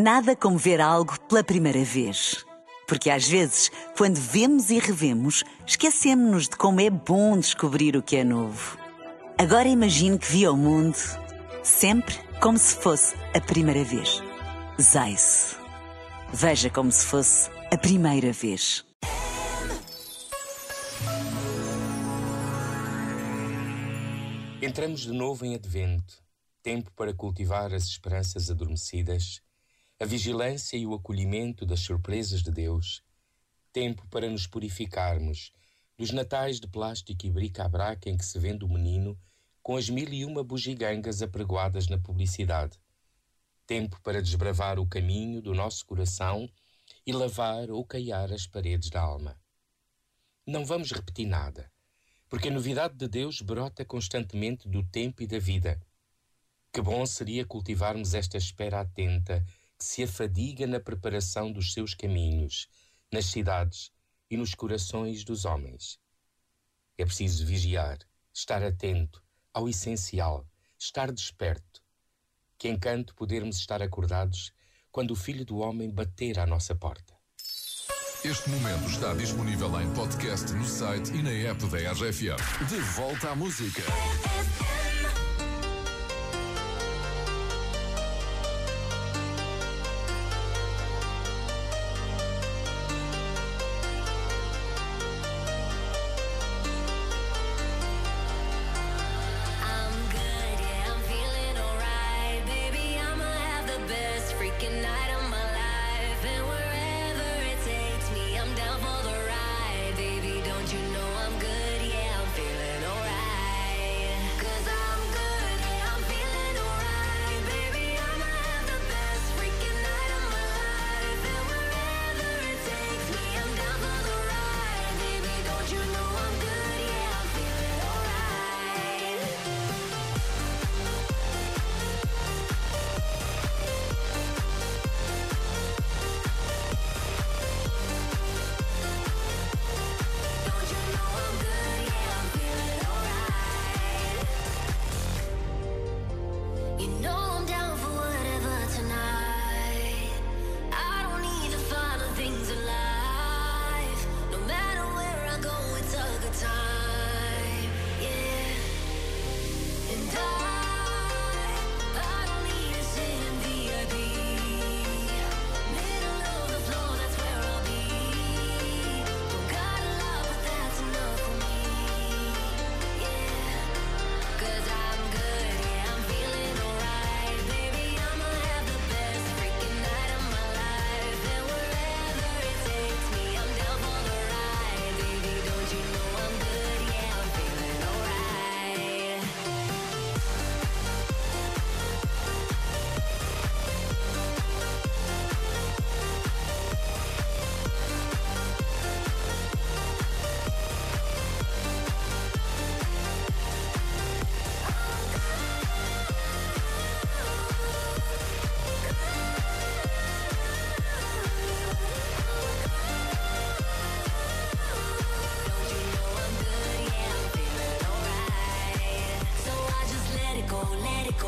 Nada como ver algo pela primeira vez. Porque às vezes, quando vemos e revemos, esquecemos-nos de como é bom descobrir o que é novo. Agora imagine que viu o mundo sempre como se fosse a primeira vez. Zais. Veja como se fosse a primeira vez. Entramos de novo em Advento, tempo para cultivar as esperanças adormecidas a vigilância e o acolhimento das surpresas de Deus, tempo para nos purificarmos dos natais de plástico e bric-a-brac em que se vende o menino com as mil e uma bugigangas apregoadas na publicidade, tempo para desbravar o caminho do nosso coração e lavar ou caiar as paredes da alma. Não vamos repetir nada, porque a novidade de Deus brota constantemente do tempo e da vida. Que bom seria cultivarmos esta espera atenta se afadiga na preparação dos seus caminhos, nas cidades e nos corações dos homens. É preciso vigiar, estar atento ao essencial, estar desperto. Que encanto podermos estar acordados quando o Filho do Homem bater à nossa porta. Este momento está disponível em podcast no site e na app da RFM. De volta à música.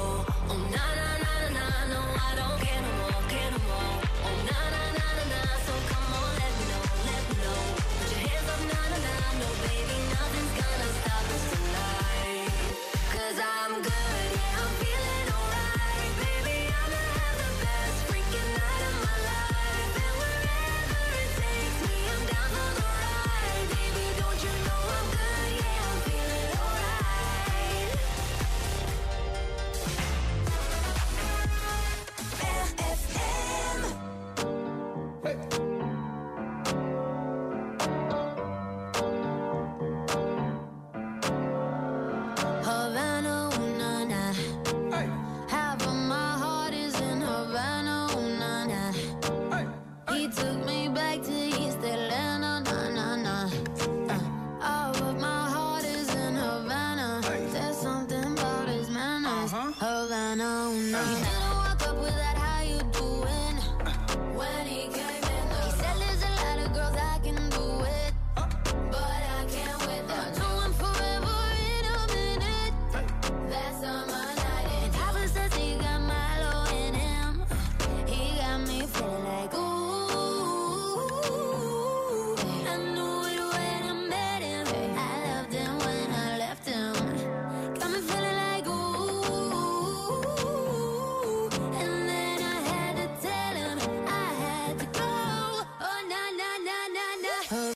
Oh, na na na na, no, I don't care no more, care no more. Oh, na na na na, so come Yeah.